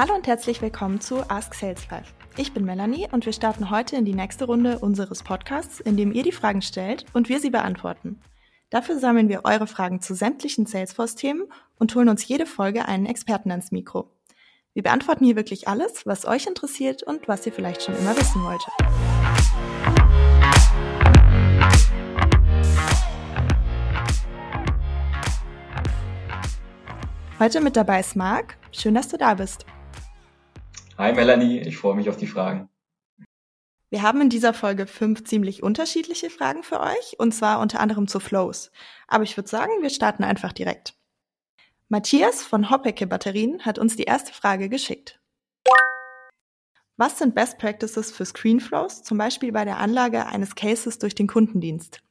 Hallo und herzlich willkommen zu Ask Sales Life. Ich bin Melanie und wir starten heute in die nächste Runde unseres Podcasts, in dem ihr die Fragen stellt und wir sie beantworten. Dafür sammeln wir eure Fragen zu sämtlichen Salesforce-Themen und holen uns jede Folge einen Experten ans Mikro. Wir beantworten hier wirklich alles, was euch interessiert und was ihr vielleicht schon immer wissen wolltet. Heute mit dabei ist Marc. Schön, dass du da bist. Hi Melanie, ich freue mich auf die Fragen. Wir haben in dieser Folge fünf ziemlich unterschiedliche Fragen für euch, und zwar unter anderem zu Flows. Aber ich würde sagen, wir starten einfach direkt. Matthias von Hoppecke Batterien hat uns die erste Frage geschickt. Was sind Best Practices für Screenflows, zum Beispiel bei der Anlage eines Cases durch den Kundendienst?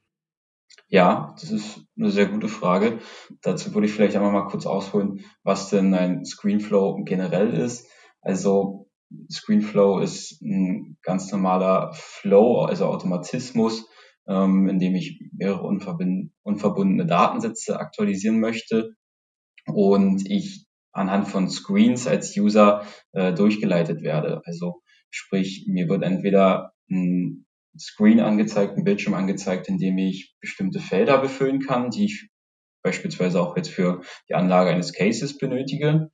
Ja, das ist eine sehr gute Frage. Dazu würde ich vielleicht einmal mal kurz ausholen, was denn ein Screenflow generell ist. Also Screenflow ist ein ganz normaler Flow, also Automatismus, ähm, in dem ich mehrere unverbundene Datensätze aktualisieren möchte und ich anhand von Screens als User äh, durchgeleitet werde. Also sprich, mir wird entweder ein Screen angezeigt, ein Bildschirm angezeigt, in dem ich bestimmte Felder befüllen kann, die ich beispielsweise auch jetzt für die Anlage eines Cases benötige.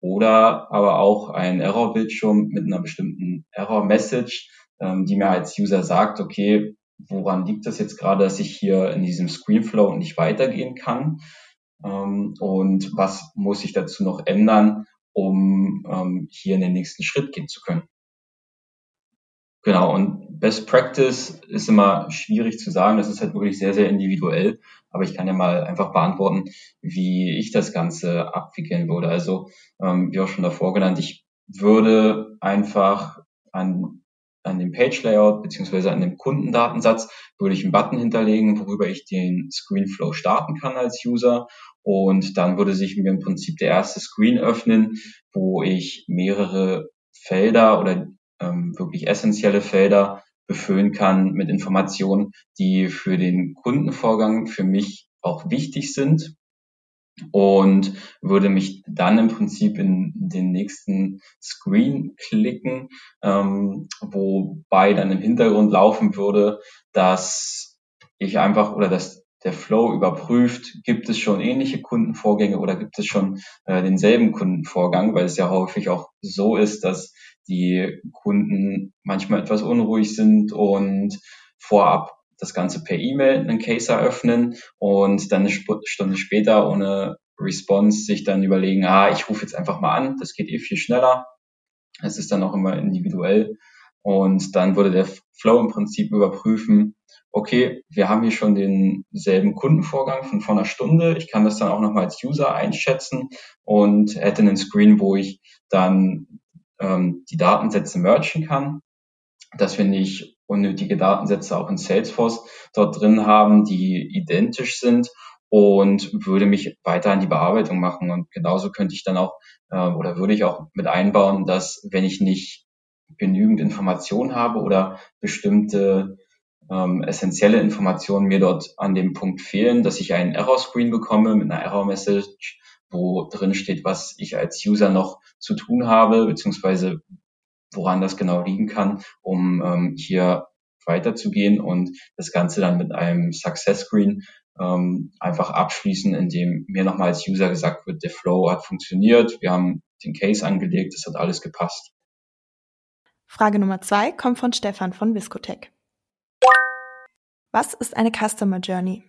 Oder aber auch ein Error-Bildschirm mit einer bestimmten Error-Message, ähm, die mir als User sagt, okay, woran liegt das jetzt gerade, dass ich hier in diesem Screenflow nicht weitergehen kann? Ähm, und was muss ich dazu noch ändern, um ähm, hier in den nächsten Schritt gehen zu können? Genau, und Best Practice ist immer schwierig zu sagen. Das ist halt wirklich sehr, sehr individuell. Aber ich kann ja mal einfach beantworten, wie ich das Ganze abwickeln würde. Also, ähm, wie auch schon davor genannt, ich würde einfach an, an dem Page Layout beziehungsweise an dem Kundendatensatz würde ich einen Button hinterlegen, worüber ich den Screenflow starten kann als User. Und dann würde sich mir im Prinzip der erste Screen öffnen, wo ich mehrere Felder oder ähm, wirklich essentielle Felder befüllen kann mit Informationen, die für den Kundenvorgang für mich auch wichtig sind und würde mich dann im Prinzip in den nächsten Screen klicken, ähm, wobei dann im Hintergrund laufen würde, dass ich einfach oder dass der Flow überprüft, gibt es schon ähnliche Kundenvorgänge oder gibt es schon äh, denselben Kundenvorgang, weil es ja häufig auch so ist, dass die Kunden manchmal etwas unruhig sind und vorab das Ganze per E-Mail einen Case eröffnen und dann eine Stunde später ohne Response sich dann überlegen, ah, ich rufe jetzt einfach mal an, das geht eh viel schneller. Es ist dann auch immer individuell. Und dann würde der Flow im Prinzip überprüfen, okay, wir haben hier schon denselben Kundenvorgang von vor einer Stunde. Ich kann das dann auch nochmal als User einschätzen und hätte einen Screen, wo ich dann ähm, die Datensätze merchen kann, dass wir nicht unnötige Datensätze auch in Salesforce dort drin haben, die identisch sind und würde mich weiter an die Bearbeitung machen. Und genauso könnte ich dann auch äh, oder würde ich auch mit einbauen, dass wenn ich nicht genügend Informationen habe oder bestimmte ähm, essentielle Informationen mir dort an dem Punkt fehlen, dass ich einen Error-Screen bekomme mit einer Error-Message, wo drin steht, was ich als User noch zu tun habe, beziehungsweise woran das genau liegen kann, um ähm, hier weiterzugehen und das Ganze dann mit einem Success Screen ähm, einfach abschließen, indem mir nochmal als User gesagt wird, der Flow hat funktioniert, wir haben den Case angelegt, es hat alles gepasst. Frage Nummer zwei kommt von Stefan von Viscotech. Was ist eine Customer Journey?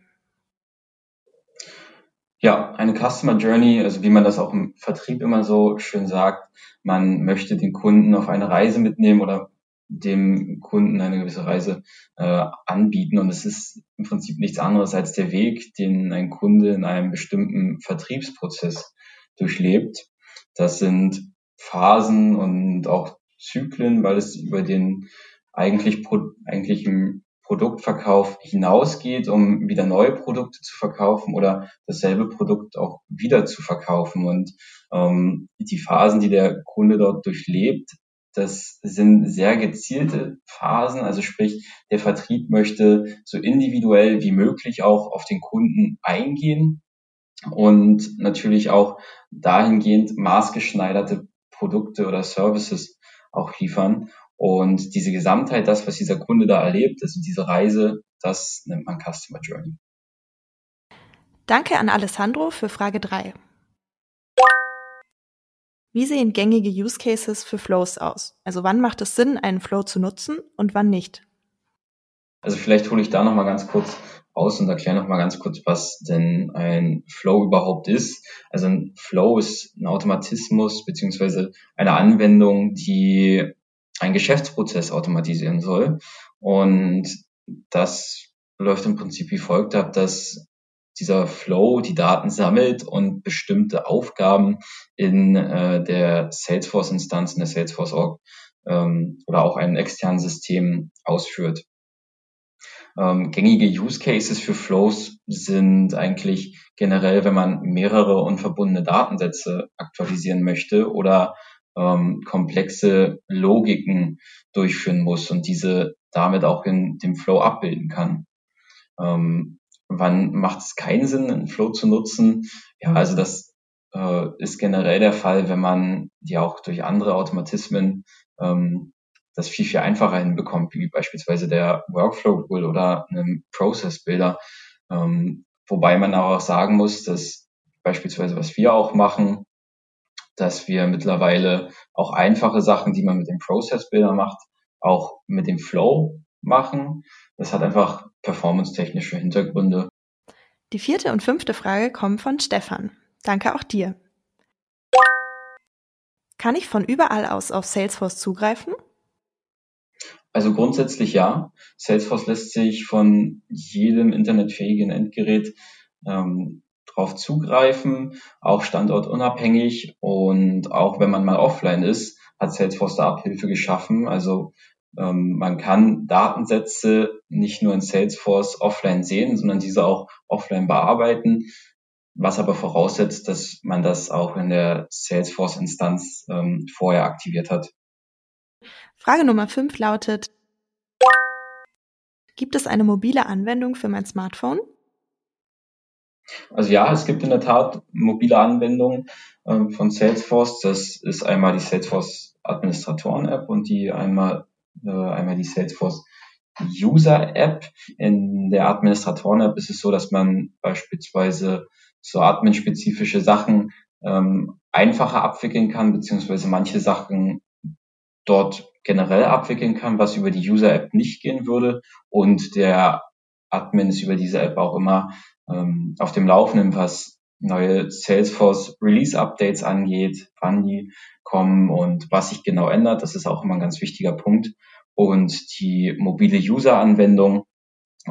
Ja, eine Customer Journey, also wie man das auch im Vertrieb immer so schön sagt, man möchte den Kunden auf eine Reise mitnehmen oder dem Kunden eine gewisse Reise äh, anbieten. Und es ist im Prinzip nichts anderes als der Weg, den ein Kunde in einem bestimmten Vertriebsprozess durchlebt. Das sind Phasen und auch Zyklen, weil es über den eigentlich, eigentlichen Produktverkauf hinausgeht, um wieder neue Produkte zu verkaufen oder dasselbe Produkt auch wieder zu verkaufen. Und ähm, die Phasen, die der Kunde dort durchlebt, das sind sehr gezielte Phasen. Also sprich, der Vertrieb möchte so individuell wie möglich auch auf den Kunden eingehen und natürlich auch dahingehend maßgeschneiderte Produkte oder Services auch liefern. Und diese Gesamtheit, das, was dieser Kunde da erlebt, also diese Reise, das nennt man Customer Journey. Danke an Alessandro für Frage 3. Wie sehen gängige Use Cases für Flows aus? Also wann macht es Sinn, einen Flow zu nutzen und wann nicht? Also vielleicht hole ich da nochmal ganz kurz aus und erkläre nochmal ganz kurz, was denn ein Flow überhaupt ist. Also ein Flow ist ein Automatismus beziehungsweise eine Anwendung, die einen Geschäftsprozess automatisieren soll. Und das läuft im Prinzip wie folgt ab, dass dieser Flow die Daten sammelt und bestimmte Aufgaben in äh, der Salesforce-Instanz, in der Salesforce-Org ähm, oder auch einem externen System ausführt. Ähm, gängige Use Cases für Flows sind eigentlich generell, wenn man mehrere unverbundene Datensätze aktualisieren möchte oder ähm, komplexe Logiken durchführen muss und diese damit auch in dem Flow abbilden kann. Ähm, Wann macht es keinen Sinn, einen Flow zu nutzen? Ja, also das äh, ist generell der Fall, wenn man die auch durch andere Automatismen ähm, das viel, viel einfacher hinbekommt, wie beispielsweise der Workflow Rule oder einem Process Builder. Ähm, wobei man auch sagen muss, dass beispielsweise, was wir auch machen, dass wir mittlerweile auch einfache Sachen, die man mit dem Process Builder macht, auch mit dem Flow machen. Das hat einfach performance-technische Hintergründe. Die vierte und fünfte Frage kommen von Stefan. Danke auch dir. Kann ich von überall aus auf Salesforce zugreifen? Also grundsätzlich ja. Salesforce lässt sich von jedem internetfähigen Endgerät ähm, drauf zugreifen, auch standortunabhängig und auch wenn man mal offline ist, hat Salesforce da Abhilfe geschaffen. Also ähm, man kann Datensätze nicht nur in Salesforce offline sehen, sondern diese auch offline bearbeiten, was aber voraussetzt, dass man das auch in der Salesforce-Instanz ähm, vorher aktiviert hat. Frage Nummer 5 lautet, gibt es eine mobile Anwendung für mein Smartphone? Also ja, es gibt in der Tat mobile Anwendungen ähm, von Salesforce. Das ist einmal die Salesforce Administratoren App und die einmal äh, einmal die Salesforce User App. In der Administratoren App ist es so, dass man beispielsweise so admin-spezifische Sachen ähm, einfacher abwickeln kann, beziehungsweise manche Sachen dort generell abwickeln kann, was über die User App nicht gehen würde. Und der Admin ist über diese App auch immer ähm, auf dem Laufenden, was neue Salesforce Release Updates angeht, wann die kommen und was sich genau ändert. Das ist auch immer ein ganz wichtiger Punkt. Und die mobile User-Anwendung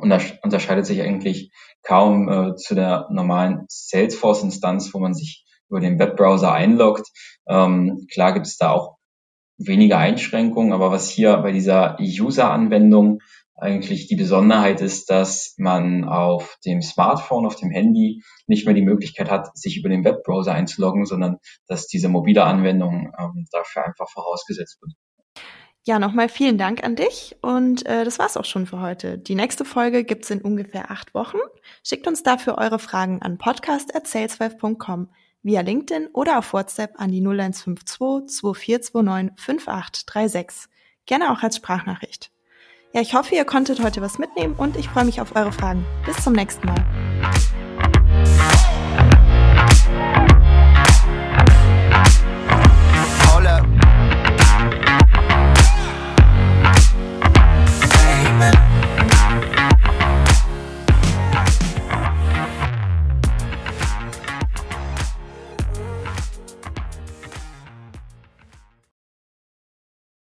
unterscheidet sich eigentlich kaum äh, zu der normalen Salesforce-Instanz, wo man sich über den Webbrowser einloggt. Ähm, klar gibt es da auch weniger Einschränkungen, aber was hier bei dieser User-Anwendung eigentlich die Besonderheit ist, dass man auf dem Smartphone, auf dem Handy nicht mehr die Möglichkeit hat, sich über den Webbrowser einzuloggen, sondern dass diese mobile Anwendung ähm, dafür einfach vorausgesetzt wird. Ja, nochmal vielen Dank an dich und äh, das war's auch schon für heute. Die nächste Folge gibt's in ungefähr acht Wochen. Schickt uns dafür eure Fragen an podcast.saleswave.com via LinkedIn oder auf WhatsApp an die 0152 2429 5836. Gerne auch als Sprachnachricht. Ja, ich hoffe, ihr konntet heute was mitnehmen und ich freue mich auf eure Fragen. Bis zum nächsten Mal.